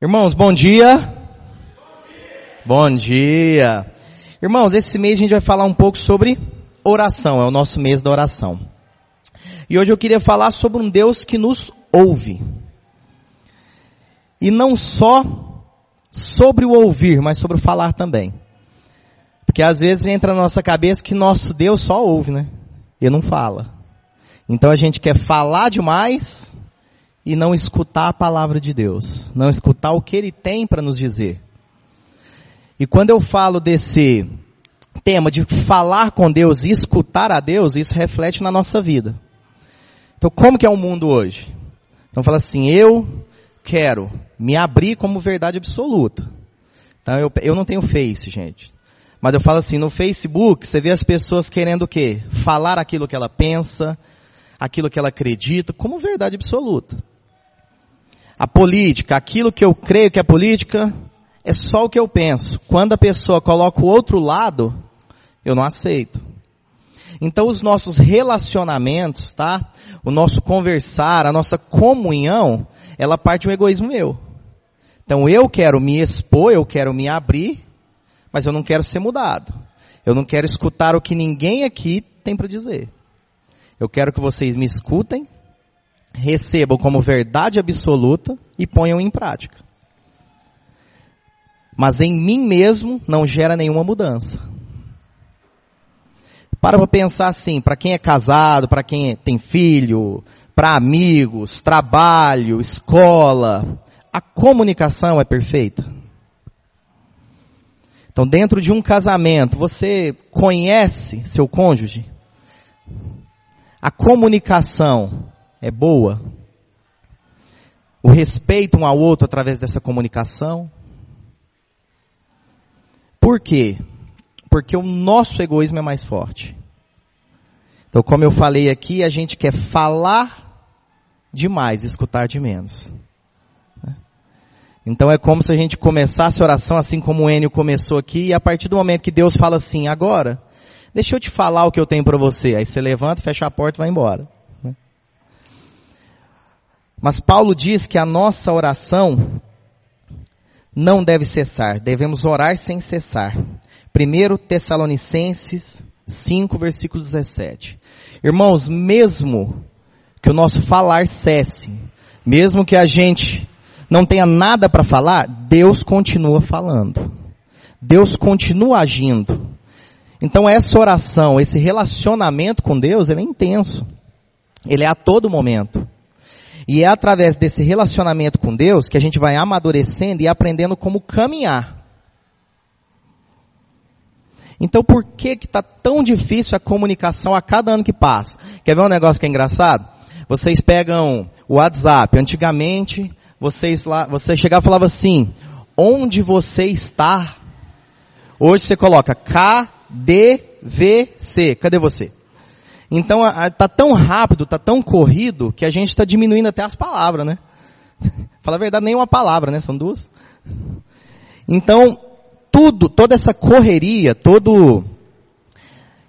Irmãos, bom dia. Bom dia. Irmãos, esse mês a gente vai falar um pouco sobre oração, é o nosso mês da oração. E hoje eu queria falar sobre um Deus que nos ouve. E não só sobre o ouvir, mas sobre o falar também. Porque às vezes entra na nossa cabeça que nosso Deus só ouve, né? E não fala. Então a gente quer falar demais e não escutar a palavra de Deus, não escutar o que Ele tem para nos dizer. E quando eu falo desse tema de falar com Deus e escutar a Deus, isso reflete na nossa vida. Então, como que é o mundo hoje? Então, fala assim: eu quero me abrir como verdade absoluta. Então, eu, eu não tenho Face, gente. Mas eu falo assim: no Facebook, você vê as pessoas querendo o quê? Falar aquilo que ela pensa, aquilo que ela acredita, como verdade absoluta. A política, aquilo que eu creio que é política, é só o que eu penso. Quando a pessoa coloca o outro lado, eu não aceito. Então os nossos relacionamentos, tá? O nosso conversar, a nossa comunhão, ela parte do egoísmo meu. Então eu quero me expor, eu quero me abrir, mas eu não quero ser mudado. Eu não quero escutar o que ninguém aqui tem para dizer. Eu quero que vocês me escutem, recebam como verdade absoluta e ponham em prática. Mas em mim mesmo não gera nenhuma mudança. Para para pensar assim, para quem é casado, para quem tem filho, para amigos, trabalho, escola, a comunicação é perfeita. Então, dentro de um casamento, você conhece seu cônjuge? A comunicação é boa? O respeito um ao outro através dessa comunicação? Por quê? Porque o nosso egoísmo é mais forte. Então, como eu falei aqui, a gente quer falar demais, escutar de menos. Então é como se a gente começasse a oração assim como o Enio começou aqui, e a partir do momento que Deus fala assim, agora, deixa eu te falar o que eu tenho para você. Aí você levanta, fecha a porta e vai embora. Mas Paulo diz que a nossa oração não deve cessar, devemos orar sem cessar. 1 Tessalonicenses 5, versículo 17. Irmãos, mesmo que o nosso falar cesse, mesmo que a gente não tenha nada para falar, Deus continua falando. Deus continua agindo. Então essa oração, esse relacionamento com Deus, ele é intenso. Ele é a todo momento. E é através desse relacionamento com Deus que a gente vai amadurecendo e aprendendo como caminhar. Então por que que tá tão difícil a comunicação a cada ano que passa? Quer ver um negócio que é engraçado? Vocês pegam o WhatsApp. Antigamente, vocês lá, você chegava e falava assim, onde você está? Hoje você coloca KDVC. Cadê você? Então está tão rápido, está tão corrido, que a gente está diminuindo até as palavras, né? Fala a verdade, nenhuma palavra, né? São duas. Então, tudo, toda essa correria, todo,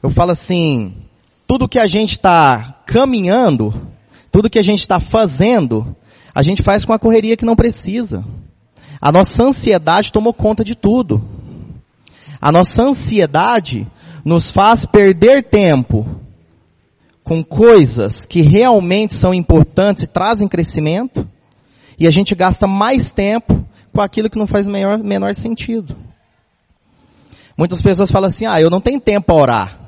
eu falo assim, tudo que a gente está caminhando, tudo que a gente está fazendo, a gente faz com a correria que não precisa. A nossa ansiedade tomou conta de tudo. A nossa ansiedade nos faz perder tempo com coisas que realmente são importantes e trazem crescimento, e a gente gasta mais tempo com aquilo que não faz menor, menor sentido. Muitas pessoas falam assim, ah, eu não tenho tempo para orar.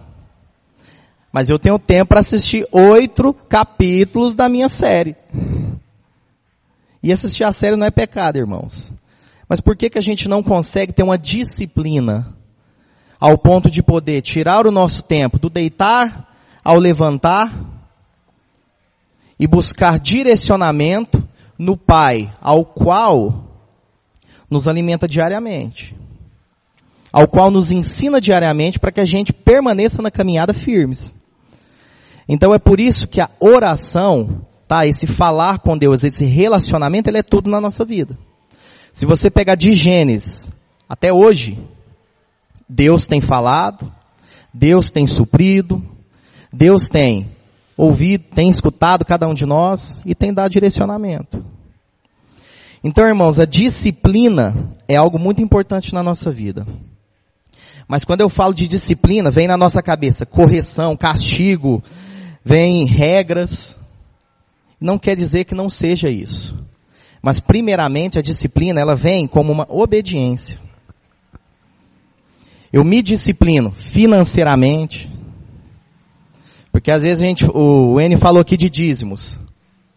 Mas eu tenho tempo para assistir oito capítulos da minha série. E assistir a série não é pecado, irmãos. Mas por que, que a gente não consegue ter uma disciplina ao ponto de poder tirar o nosso tempo do deitar ao levantar e buscar direcionamento no Pai, ao qual nos alimenta diariamente, ao qual nos ensina diariamente para que a gente permaneça na caminhada firmes. Então é por isso que a oração, tá, esse falar com Deus, esse relacionamento, ele é tudo na nossa vida. Se você pegar de Gênesis até hoje, Deus tem falado, Deus tem suprido, Deus tem ouvido, tem escutado cada um de nós e tem dado direcionamento. Então, irmãos, a disciplina é algo muito importante na nossa vida. Mas quando eu falo de disciplina, vem na nossa cabeça correção, castigo, vem regras. Não quer dizer que não seja isso. Mas primeiramente a disciplina, ela vem como uma obediência. Eu me disciplino financeiramente. Porque às vezes a gente, o N falou aqui de dízimos,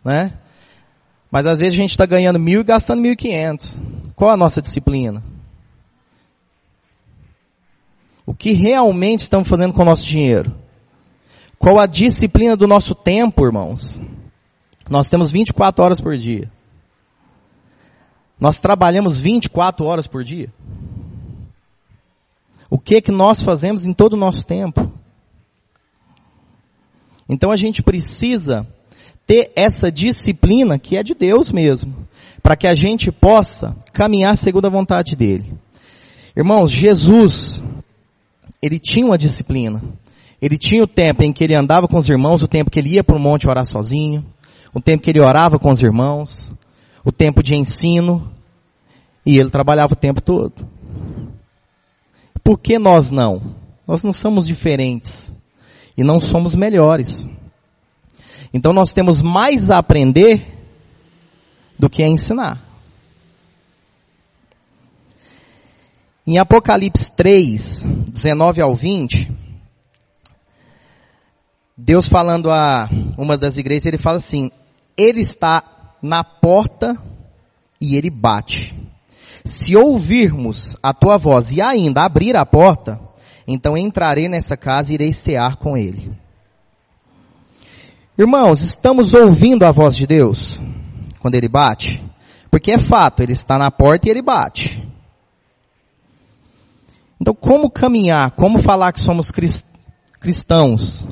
né? Mas às vezes a gente está ganhando mil e gastando mil e quinhentos. Qual a nossa disciplina? O que realmente estamos fazendo com o nosso dinheiro? Qual a disciplina do nosso tempo, irmãos? Nós temos 24 horas por dia. Nós trabalhamos 24 horas por dia. O que que nós fazemos em todo o nosso tempo? Então a gente precisa ter essa disciplina que é de Deus mesmo, para que a gente possa caminhar segundo a vontade dele. Irmãos, Jesus, ele tinha uma disciplina. Ele tinha o tempo em que ele andava com os irmãos, o tempo que ele ia para o monte orar sozinho, o tempo que ele orava com os irmãos, o tempo de ensino, e ele trabalhava o tempo todo. Por que nós não? Nós não somos diferentes e não somos melhores. Então nós temos mais a aprender do que a ensinar. Em Apocalipse 3, 19 ao 20, Deus falando a uma das igrejas, ele fala assim: Ele está na porta e ele bate. Se ouvirmos a tua voz e ainda abrir a porta, então entrarei nessa casa e irei cear com ele. Irmãos, estamos ouvindo a voz de Deus quando ele bate? Porque é fato, ele está na porta e ele bate. Então, como caminhar? Como falar que somos cristãos?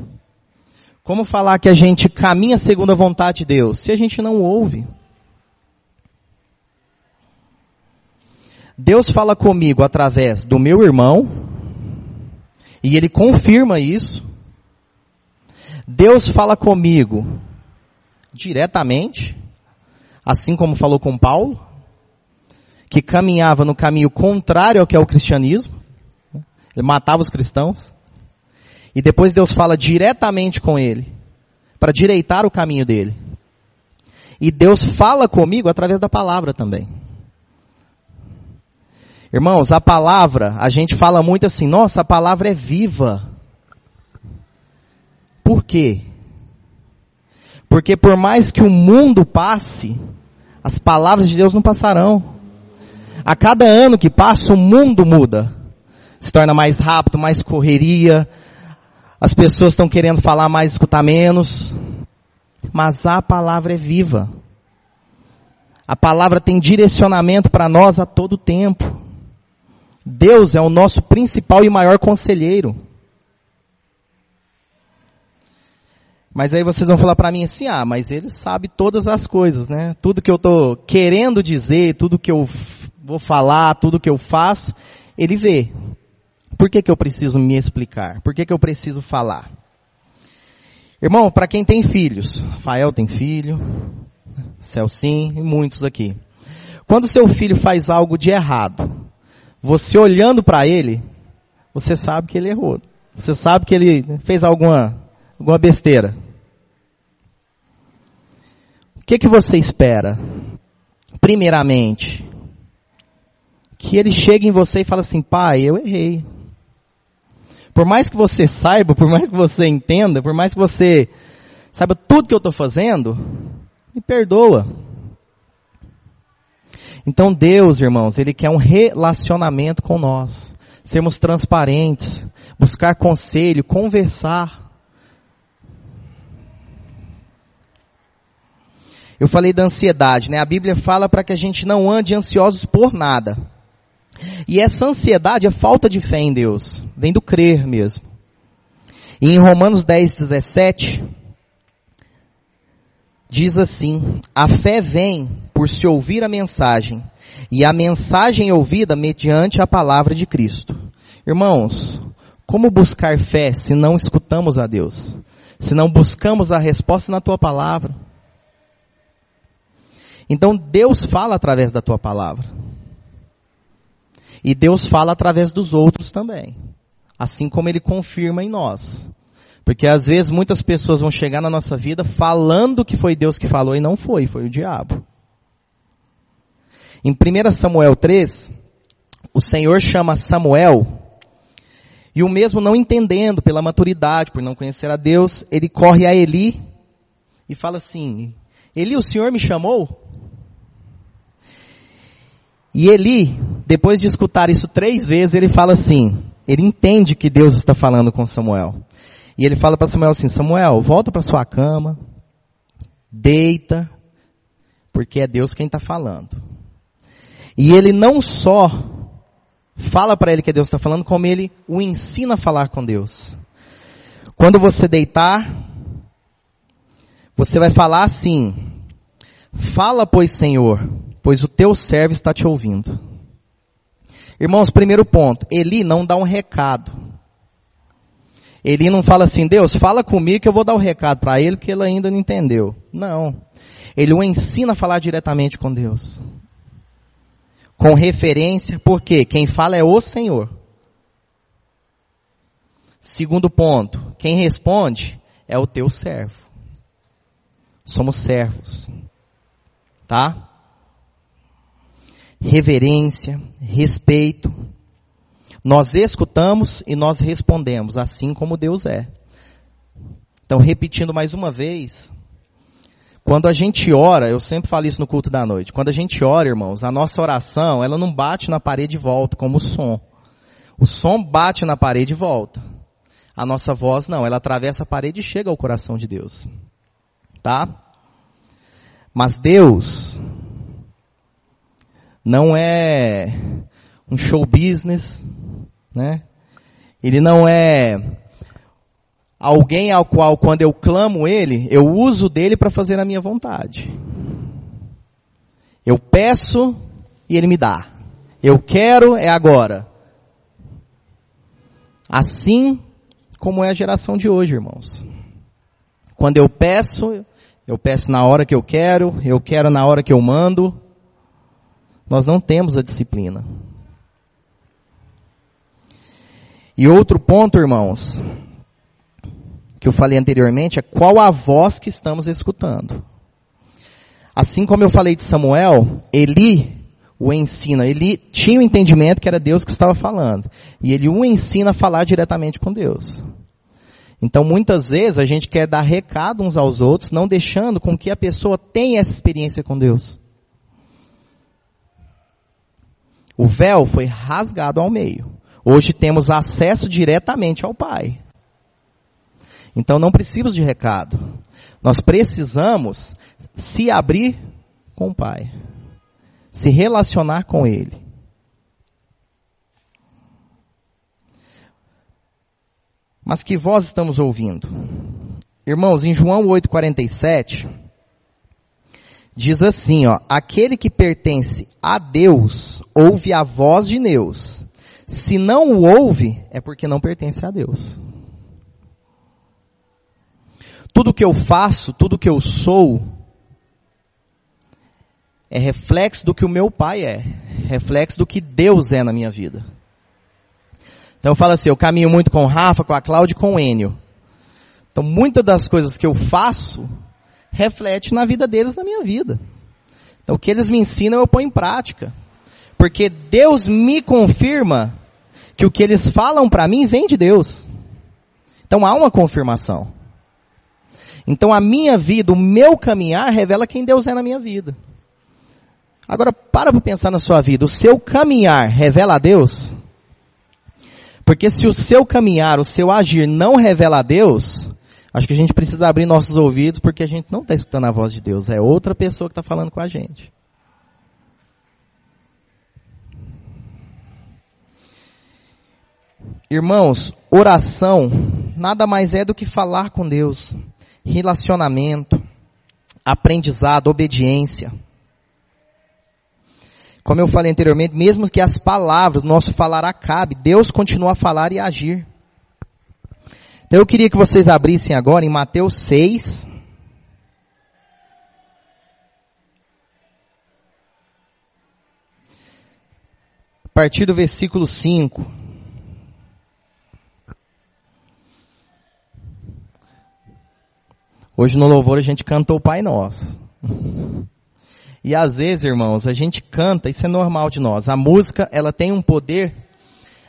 Como falar que a gente caminha segundo a vontade de Deus? Se a gente não ouve. Deus fala comigo através do meu irmão, e ele confirma isso. Deus fala comigo diretamente, assim como falou com Paulo, que caminhava no caminho contrário ao que é o cristianismo. Ele matava os cristãos. E depois Deus fala diretamente com ele, para direitar o caminho dele. E Deus fala comigo através da palavra também. Irmãos, a palavra, a gente fala muito assim, nossa, a palavra é viva. Por quê? Porque por mais que o mundo passe, as palavras de Deus não passarão. A cada ano que passa, o mundo muda. Se torna mais rápido, mais correria. As pessoas estão querendo falar mais, escutar menos. Mas a palavra é viva. A palavra tem direcionamento para nós a todo tempo. Deus é o nosso principal e maior conselheiro. Mas aí vocês vão falar para mim assim, ah, mas ele sabe todas as coisas, né? Tudo que eu estou querendo dizer, tudo que eu vou falar, tudo que eu faço, ele vê. Por que, que eu preciso me explicar? Por que, que eu preciso falar? Irmão, para quem tem filhos, Rafael tem filho, Celcim e muitos aqui. Quando seu filho faz algo de errado, você olhando para ele, você sabe que ele errou. Você sabe que ele fez alguma alguma besteira. O que, que você espera? Primeiramente, que ele chegue em você e fale assim, pai, eu errei. Por mais que você saiba, por mais que você entenda, por mais que você saiba tudo que eu estou fazendo, me perdoa. Então Deus, irmãos, Ele quer um relacionamento com nós. Sermos transparentes, buscar conselho, conversar. Eu falei da ansiedade, né? A Bíblia fala para que a gente não ande ansiosos por nada. E essa ansiedade é falta de fé em Deus. Vem do crer mesmo. E em Romanos 10, 17, diz assim, a fé vem por se ouvir a mensagem, e a mensagem ouvida mediante a palavra de Cristo. Irmãos, como buscar fé se não escutamos a Deus? Se não buscamos a resposta na tua palavra? Então Deus fala através da tua palavra. E Deus fala através dos outros também. Assim como Ele confirma em nós. Porque às vezes muitas pessoas vão chegar na nossa vida falando que foi Deus que falou e não foi, foi o diabo. Em 1 Samuel 3, o Senhor chama Samuel, e o mesmo não entendendo pela maturidade, por não conhecer a Deus, ele corre a Eli e fala assim, Eli, o Senhor me chamou? E Eli, depois de escutar isso três vezes, ele fala assim, ele entende que Deus está falando com Samuel. E ele fala para Samuel assim, Samuel, volta para sua cama, deita, porque é Deus quem está falando. E ele não só fala para ele que Deus está falando, como ele o ensina a falar com Deus. Quando você deitar, você vai falar assim, fala pois Senhor, pois o teu servo está te ouvindo. Irmãos, primeiro ponto, Eli não dá um recado. Eli não fala assim, Deus, fala comigo que eu vou dar o um recado para ele, porque ele ainda não entendeu. Não. Ele o ensina a falar diretamente com Deus. Com referência, porque quem fala é o Senhor. Segundo ponto, quem responde é o teu servo. Somos servos. Tá? reverência, respeito. Nós escutamos e nós respondemos, assim como Deus é. Então, repetindo mais uma vez, quando a gente ora, eu sempre falo isso no culto da noite, quando a gente ora, irmãos, a nossa oração, ela não bate na parede e volta, como o som. O som bate na parede e volta. A nossa voz não, ela atravessa a parede e chega ao coração de Deus. Tá? Mas Deus, não é um show business, né? Ele não é alguém ao qual quando eu clamo ele, eu uso dele para fazer a minha vontade. Eu peço e ele me dá. Eu quero é agora. Assim como é a geração de hoje, irmãos. Quando eu peço, eu peço na hora que eu quero, eu quero na hora que eu mando. Nós não temos a disciplina. E outro ponto, irmãos, que eu falei anteriormente, é qual a voz que estamos escutando. Assim como eu falei de Samuel, Eli o ensina. Ele tinha o entendimento que era Deus que estava falando. E ele o ensina a falar diretamente com Deus. Então muitas vezes a gente quer dar recado uns aos outros, não deixando com que a pessoa tenha essa experiência com Deus. O véu foi rasgado ao meio. Hoje temos acesso diretamente ao Pai. Então não precisamos de recado. Nós precisamos se abrir com o Pai. Se relacionar com Ele. Mas que voz estamos ouvindo? Irmãos, em João 8,47, diz assim, ó, aquele que pertence a Deus ouve a voz de Deus. Se não o ouve, é porque não pertence a Deus. Tudo que eu faço, tudo que eu sou, é reflexo do que o meu pai é, reflexo do que Deus é na minha vida. Então eu falo assim, eu caminho muito com o Rafa, com a Cláudia e com o Enio. Então muitas das coisas que eu faço, reflete na vida deles, na minha vida. Então o que eles me ensinam eu ponho em prática. Porque Deus me confirma que o que eles falam para mim vem de Deus. Então há uma confirmação. Então a minha vida, o meu caminhar revela quem Deus é na minha vida. Agora para para pensar na sua vida. O seu caminhar revela a Deus? Porque se o seu caminhar, o seu agir não revela a Deus, Acho que a gente precisa abrir nossos ouvidos porque a gente não está escutando a voz de Deus, é outra pessoa que está falando com a gente. Irmãos, oração nada mais é do que falar com Deus, relacionamento, aprendizado, obediência. Como eu falei anteriormente, mesmo que as palavras, nosso falar acabe, Deus continua a falar e a agir. Então eu queria que vocês abrissem agora em Mateus 6. A partir do versículo 5. Hoje no louvor a gente cantou o Pai Nosso. E às vezes, irmãos, a gente canta, isso é normal de nós. A música, ela tem um poder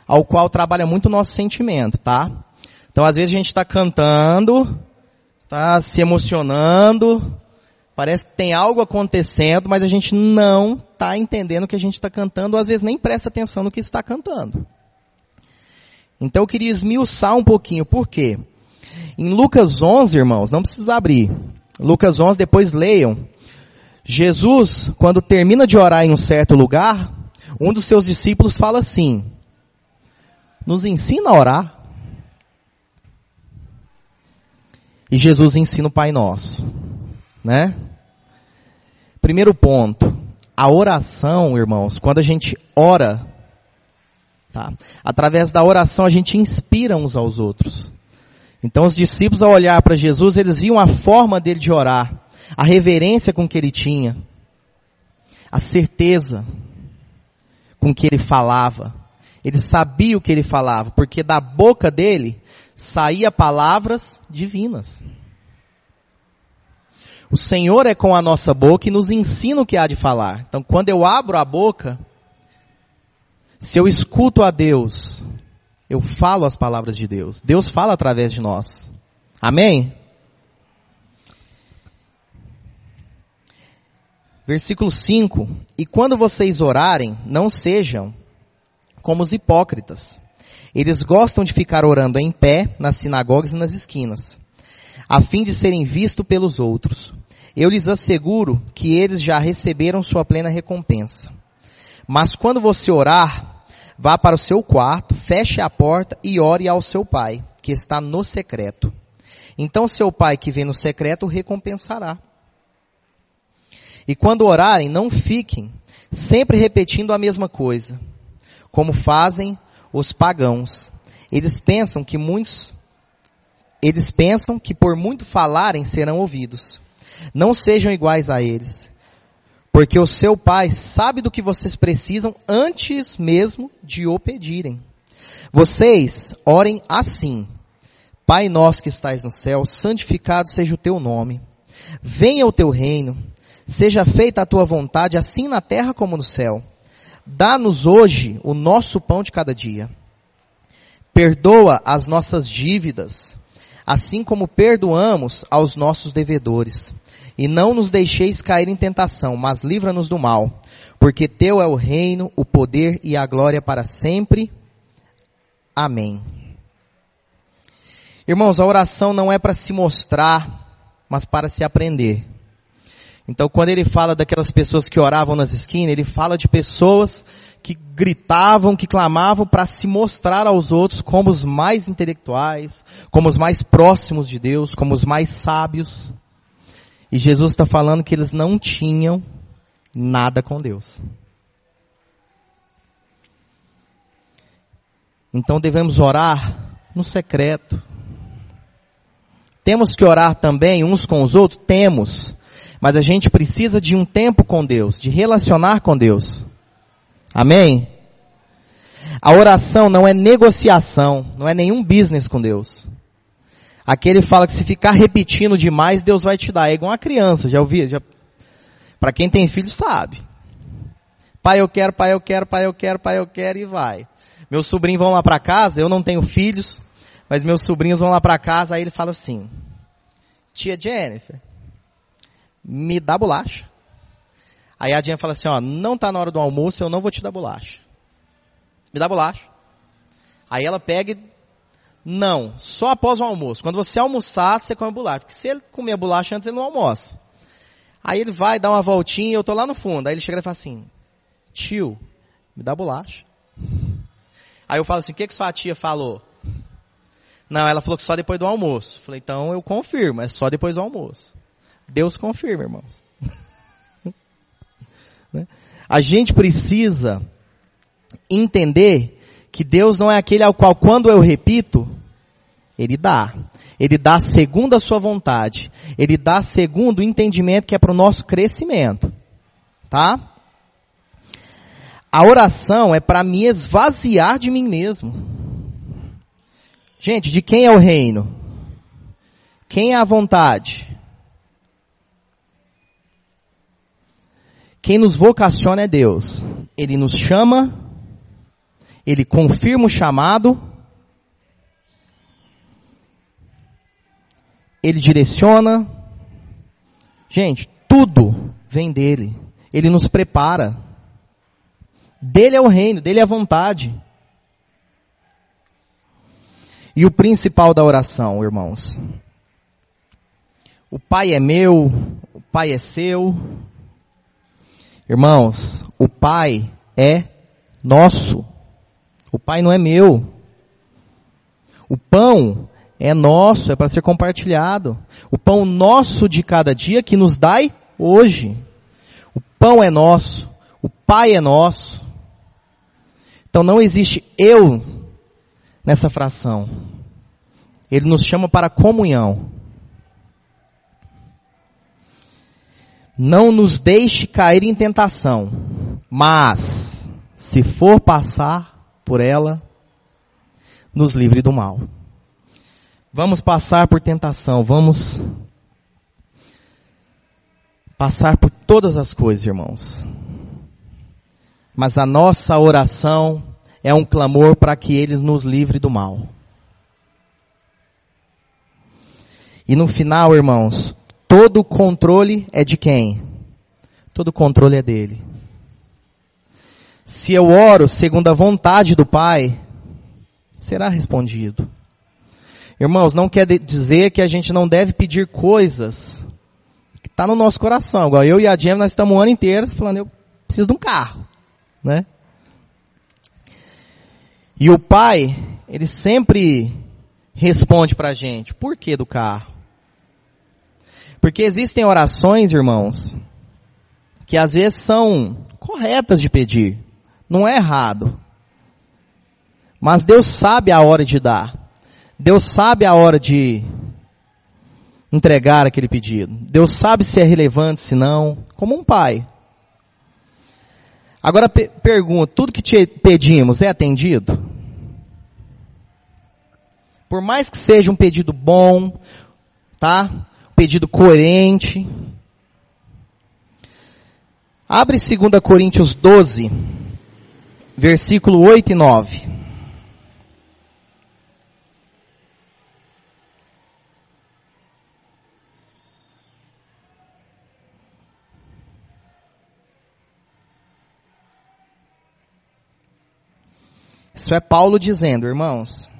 ao qual trabalha muito o nosso sentimento, tá? Então às vezes a gente está cantando, está se emocionando, parece que tem algo acontecendo, mas a gente não está entendendo o que a gente está cantando, ou às vezes nem presta atenção no que está cantando. Então eu queria esmiuçar um pouquinho, por quê? Em Lucas 11, irmãos, não precisa abrir. Lucas 11, depois leiam. Jesus, quando termina de orar em um certo lugar, um dos seus discípulos fala assim: Nos ensina a orar. E Jesus ensina o Pai Nosso, né? Primeiro ponto, a oração, irmãos, quando a gente ora, tá? Através da oração a gente inspira uns aos outros. Então os discípulos ao olhar para Jesus, eles viam a forma dele de orar, a reverência com que ele tinha, a certeza com que ele falava. Ele sabia o que ele falava, porque da boca dele saía palavras divinas. O Senhor é com a nossa boca e nos ensina o que há de falar. Então, quando eu abro a boca, se eu escuto a Deus, eu falo as palavras de Deus. Deus fala através de nós. Amém? Versículo 5: E quando vocês orarem, não sejam como os hipócritas. Eles gostam de ficar orando em pé nas sinagogas e nas esquinas, a fim de serem vistos pelos outros. Eu lhes asseguro que eles já receberam sua plena recompensa. Mas quando você orar, vá para o seu quarto, feche a porta e ore ao seu pai, que está no secreto. Então seu pai que vem no secreto recompensará. E quando orarem, não fiquem sempre repetindo a mesma coisa, como fazem os pagãos. Eles pensam que muitos, eles pensam que por muito falarem serão ouvidos. Não sejam iguais a eles, porque o seu pai sabe do que vocês precisam antes mesmo de o pedirem. Vocês orem assim: Pai nosso que estais no céu, santificado seja o teu nome. Venha o teu reino Seja feita a tua vontade, assim na terra como no céu. Dá-nos hoje o nosso pão de cada dia. Perdoa as nossas dívidas, assim como perdoamos aos nossos devedores. E não nos deixeis cair em tentação, mas livra-nos do mal. Porque teu é o reino, o poder e a glória para sempre. Amém. Irmãos, a oração não é para se mostrar, mas para se aprender. Então, quando ele fala daquelas pessoas que oravam nas esquinas, ele fala de pessoas que gritavam, que clamavam para se mostrar aos outros como os mais intelectuais, como os mais próximos de Deus, como os mais sábios. E Jesus está falando que eles não tinham nada com Deus. Então devemos orar no secreto. Temos que orar também uns com os outros? Temos. Mas a gente precisa de um tempo com Deus, de relacionar com Deus. Amém? A oração não é negociação, não é nenhum business com Deus. Aquele fala que se ficar repetindo demais, Deus vai te dar. É igual uma criança, já ouvi? Já... Para quem tem filho sabe. Pai eu quero, pai eu quero, pai eu quero, pai eu quero e vai. Meus sobrinhos vão lá para casa, eu não tenho filhos, mas meus sobrinhos vão lá para casa, aí ele fala assim, tia Jennifer, me dá bolacha. Aí a Dinha fala assim, ó, não tá na hora do almoço, eu não vou te dar bolacha. Me dá bolacha. Aí ela pega e, não, só após o almoço. Quando você almoçar, você come bolacha. Porque se ele comer bolacha antes, ele não almoça. Aí ele vai dar uma voltinha eu tô lá no fundo. Aí ele chega e fala assim, tio, me dá bolacha. Aí eu falo assim, o que que sua tia falou? Não, ela falou que só depois do almoço. Falei, então eu confirmo, é só depois do almoço. Deus confirma, irmãos. Né? A gente precisa entender que Deus não é aquele ao qual quando eu repito, Ele dá. Ele dá segundo a sua vontade. Ele dá segundo o entendimento que é para o nosso crescimento. Tá? A oração é para me esvaziar de mim mesmo. Gente, de quem é o reino? Quem é a vontade? Quem nos vocaciona é Deus. Ele nos chama, ele confirma o chamado, ele direciona. Gente, tudo vem dele. Ele nos prepara. Dele é o reino, dele é a vontade. E o principal da oração, irmãos. O Pai é meu, o Pai é seu. Irmãos, o Pai é nosso. O Pai não é meu. O pão é nosso, é para ser compartilhado. O pão nosso de cada dia que nos dai hoje. O pão é nosso. O Pai é nosso. Então não existe eu nessa fração. Ele nos chama para comunhão. Não nos deixe cair em tentação, mas, se for passar por ela, nos livre do mal. Vamos passar por tentação, vamos passar por todas as coisas, irmãos. Mas a nossa oração é um clamor para que Ele nos livre do mal. E no final, irmãos, todo o controle é de quem? Todo o controle é dele. Se eu oro segundo a vontade do Pai, será respondido. Irmãos, não quer dizer que a gente não deve pedir coisas que está no nosso coração. Igual eu e a Jem, nós estamos o ano inteiro falando, eu preciso de um carro, né? E o pai, ele sempre responde para a gente, por que do carro? Porque existem orações, irmãos, que às vezes são corretas de pedir. Não é errado. Mas Deus sabe a hora de dar. Deus sabe a hora de entregar aquele pedido. Deus sabe se é relevante, se não, como um pai. Agora pe pergunto, tudo que te pedimos é atendido? Por mais que seja um pedido bom, tá? Um pedido coerente. Abre 2 Coríntios 12, versículo 8 e 9. Isso é Paulo dizendo, irmãos.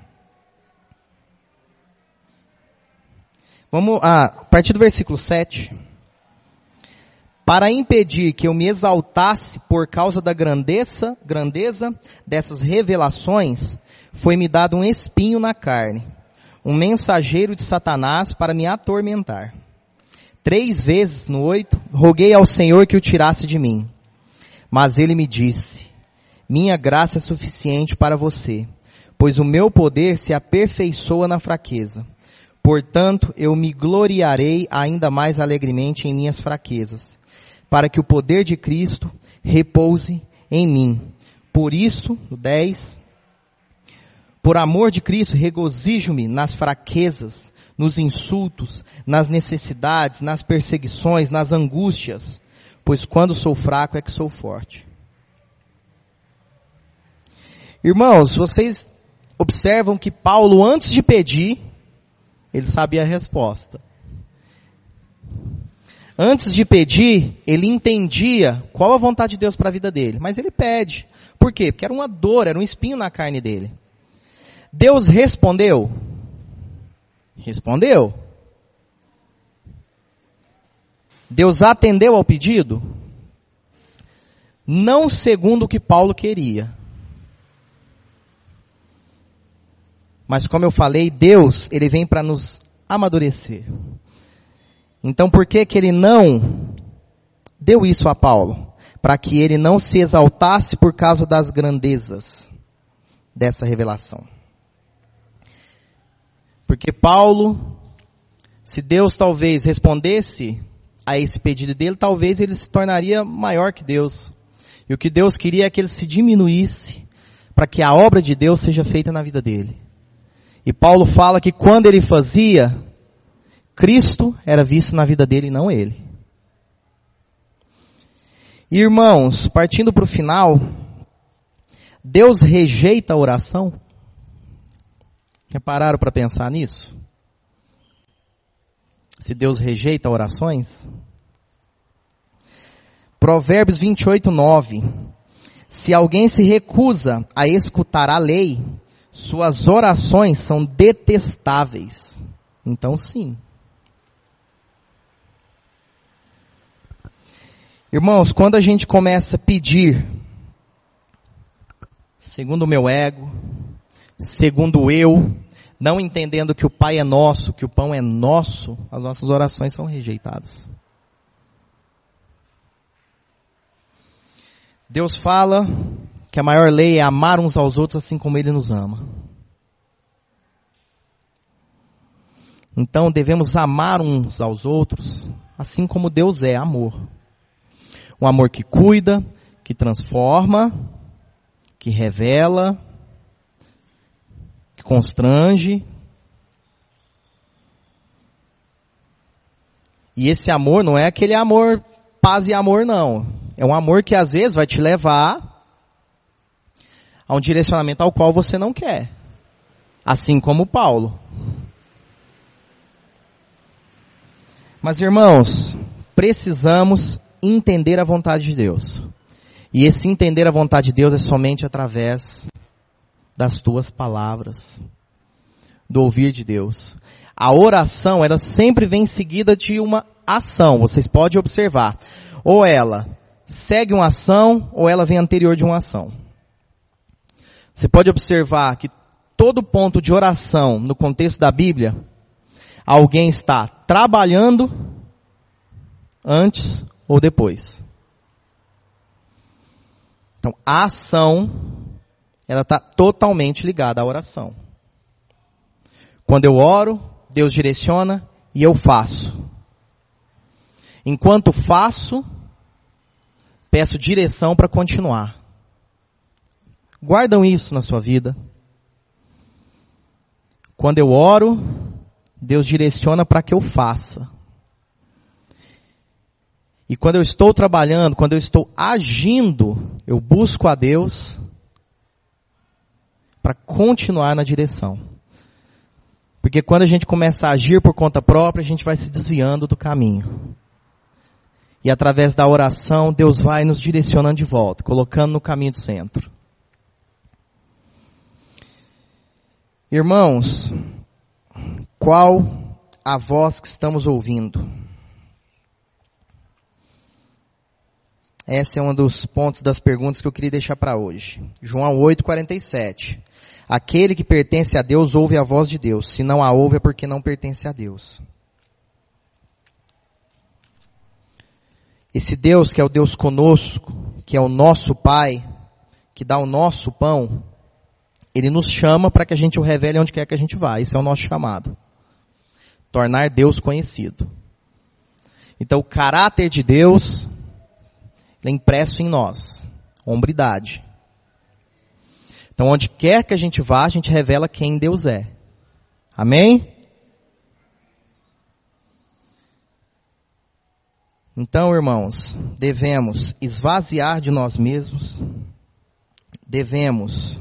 Vamos ah, a partir do versículo 7. Para impedir que eu me exaltasse por causa da grandeza, grandeza dessas revelações, foi-me dado um espinho na carne, um mensageiro de Satanás para me atormentar. Três vezes no oito, roguei ao Senhor que o tirasse de mim. Mas ele me disse, minha graça é suficiente para você, pois o meu poder se aperfeiçoa na fraqueza. Portanto, eu me gloriarei ainda mais alegremente em minhas fraquezas, para que o poder de Cristo repouse em mim. Por isso, 10, por amor de Cristo, regozijo-me nas fraquezas, nos insultos, nas necessidades, nas perseguições, nas angústias, pois quando sou fraco é que sou forte. Irmãos, vocês observam que Paulo, antes de pedir, ele sabia a resposta. Antes de pedir, ele entendia qual a vontade de Deus para a vida dele, mas ele pede. Por quê? Porque era uma dor, era um espinho na carne dele. Deus respondeu? Respondeu. Deus atendeu ao pedido? Não segundo o que Paulo queria, Mas como eu falei, Deus, ele vem para nos amadurecer. Então por que que ele não deu isso a Paulo? Para que ele não se exaltasse por causa das grandezas dessa revelação. Porque Paulo, se Deus talvez respondesse a esse pedido dele, talvez ele se tornaria maior que Deus. E o que Deus queria é que ele se diminuísse para que a obra de Deus seja feita na vida dele. E Paulo fala que quando ele fazia, Cristo era visto na vida dele e não ele. Irmãos, partindo para o final, Deus rejeita a oração? Repararam para pensar nisso? Se Deus rejeita orações? Provérbios 28, 9. Se alguém se recusa a escutar a lei, suas orações são detestáveis. Então sim. Irmãos, quando a gente começa a pedir, segundo o meu ego, segundo eu, não entendendo que o Pai é nosso, que o pão é nosso, as nossas orações são rejeitadas. Deus fala que a maior lei é amar uns aos outros assim como Ele nos ama. Então devemos amar uns aos outros assim como Deus é amor. Um amor que cuida, que transforma, que revela, que constrange. E esse amor não é aquele amor paz e amor, não. É um amor que às vezes vai te levar a um direcionamento ao qual você não quer. Assim como Paulo. Mas irmãos, precisamos entender a vontade de Deus. E esse entender a vontade de Deus é somente através das tuas palavras, do ouvir de Deus. A oração, ela sempre vem seguida de uma ação. Vocês podem observar. Ou ela segue uma ação, ou ela vem anterior de uma ação. Você pode observar que todo ponto de oração no contexto da Bíblia, alguém está trabalhando antes ou depois. Então, a ação, ela está totalmente ligada à oração. Quando eu oro, Deus direciona e eu faço. Enquanto faço, peço direção para continuar. Guardam isso na sua vida. Quando eu oro, Deus direciona para que eu faça. E quando eu estou trabalhando, quando eu estou agindo, eu busco a Deus para continuar na direção. Porque quando a gente começa a agir por conta própria, a gente vai se desviando do caminho. E através da oração, Deus vai nos direcionando de volta, colocando no caminho do centro. Irmãos, qual a voz que estamos ouvindo? Esse é um dos pontos das perguntas que eu queria deixar para hoje. João 8:47. Aquele que pertence a Deus ouve a voz de Deus. Se não a ouve é porque não pertence a Deus. Esse Deus que é o Deus conosco, que é o nosso Pai, que dá o nosso pão, ele nos chama para que a gente o revele onde quer que a gente vá. Esse é o nosso chamado. Tornar Deus conhecido. Então o caráter de Deus impresso em nós. Hombridade. Então onde quer que a gente vá, a gente revela quem Deus é. Amém? Então, irmãos, devemos esvaziar de nós mesmos, devemos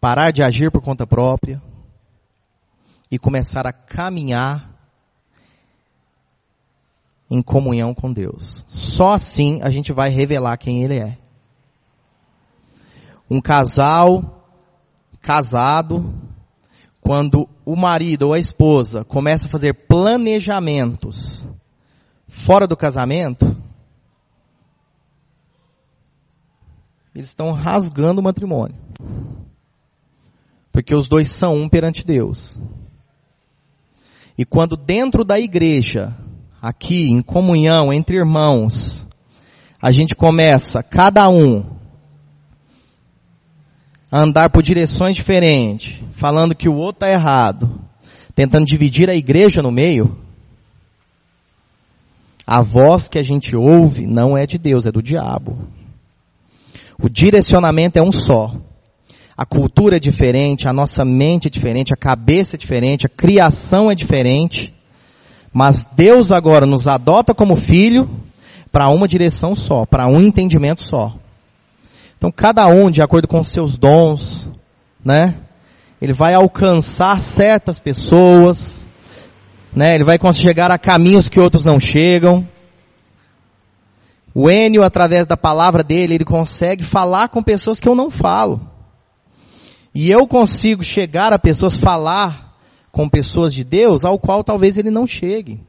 parar de agir por conta própria e começar a caminhar em comunhão com Deus. Só assim a gente vai revelar quem Ele é. Um casal casado, quando o marido ou a esposa começa a fazer planejamentos fora do casamento, eles estão rasgando o matrimônio. Porque os dois são um perante Deus. E quando dentro da igreja, aqui em comunhão entre irmãos, a gente começa, cada um, a andar por direções diferentes, falando que o outro está errado, tentando dividir a igreja no meio, a voz que a gente ouve não é de Deus, é do diabo. O direcionamento é um só. A cultura é diferente, a nossa mente é diferente, a cabeça é diferente, a criação é diferente. Mas Deus agora nos adota como filho para uma direção só, para um entendimento só. Então cada um, de acordo com seus dons, né? Ele vai alcançar certas pessoas, né? Ele vai chegar a caminhos que outros não chegam. O Enio, através da palavra dele, ele consegue falar com pessoas que eu não falo. E eu consigo chegar a pessoas, falar com pessoas de Deus, ao qual talvez ele não chegue.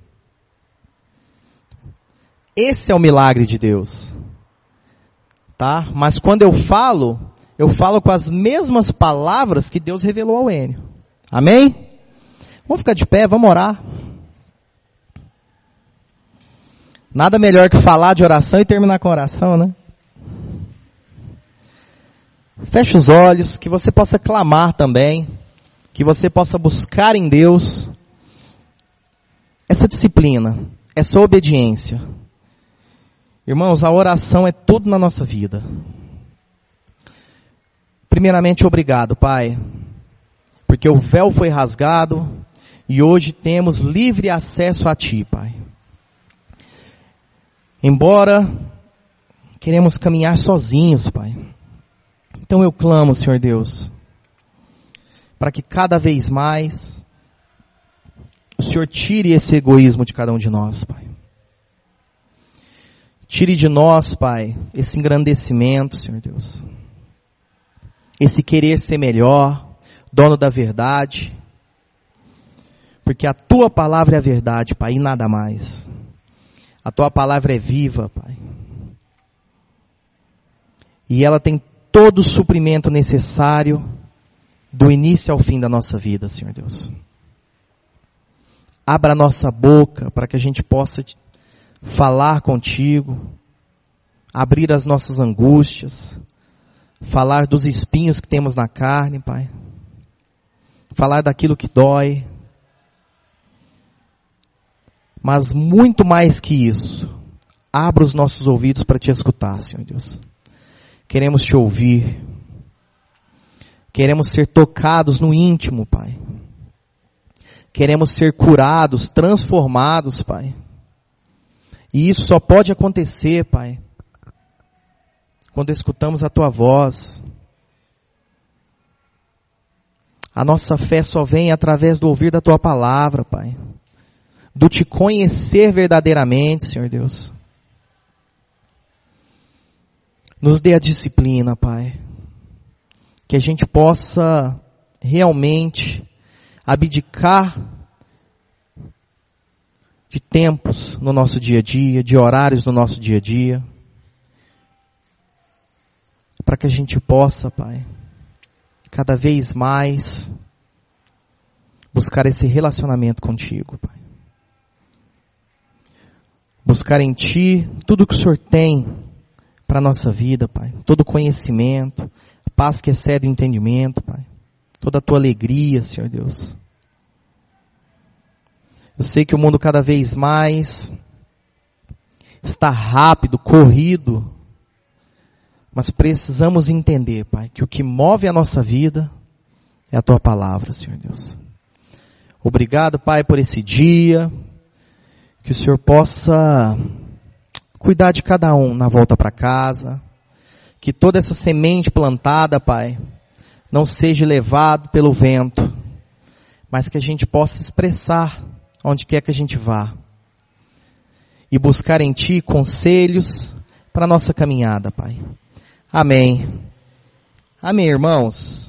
Esse é o milagre de Deus. Tá? Mas quando eu falo, eu falo com as mesmas palavras que Deus revelou ao Enio. Amém? Vamos ficar de pé, vamos orar. Nada melhor que falar de oração e terminar com oração, né? Feche os olhos, que você possa clamar também, que você possa buscar em Deus essa disciplina, essa obediência. Irmãos, a oração é tudo na nossa vida. Primeiramente, obrigado, Pai, porque o véu foi rasgado e hoje temos livre acesso a Ti, Pai. Embora queremos caminhar sozinhos, Pai. Então eu clamo, Senhor Deus, para que cada vez mais o Senhor tire esse egoísmo de cada um de nós, Pai. Tire de nós, Pai, esse engrandecimento, Senhor Deus. Esse querer ser melhor, dono da verdade. Porque a tua palavra é a verdade, Pai, e nada mais. A tua palavra é viva, Pai. E ela tem todo o suprimento necessário do início ao fim da nossa vida, Senhor Deus. Abra a nossa boca para que a gente possa falar contigo, abrir as nossas angústias, falar dos espinhos que temos na carne, Pai. Falar daquilo que dói. Mas muito mais que isso, abra os nossos ouvidos para te escutar, Senhor Deus. Queremos te ouvir. Queremos ser tocados no íntimo, Pai. Queremos ser curados, transformados, Pai. E isso só pode acontecer, Pai, quando escutamos a Tua voz. A nossa fé só vem através do ouvir da Tua palavra, Pai. Do te conhecer verdadeiramente, Senhor Deus. Nos dê a disciplina, Pai. Que a gente possa realmente abdicar de tempos no nosso dia a dia, de horários no nosso dia a dia. Para que a gente possa, Pai, cada vez mais buscar esse relacionamento contigo, Pai. Buscar em Ti tudo que o Senhor tem para a nossa vida, Pai. Todo conhecimento, paz que excede o entendimento, Pai. Toda a tua alegria, Senhor Deus. Eu sei que o mundo cada vez mais está rápido, corrido, mas precisamos entender, Pai, que o que move a nossa vida é a tua palavra, Senhor Deus. Obrigado, Pai, por esse dia. Que o Senhor possa cuidar de cada um na volta para casa. Que toda essa semente plantada, Pai, não seja levado pelo vento, mas que a gente possa expressar onde quer que a gente vá. E buscar em Ti conselhos para nossa caminhada, Pai. Amém. Amém, irmãos.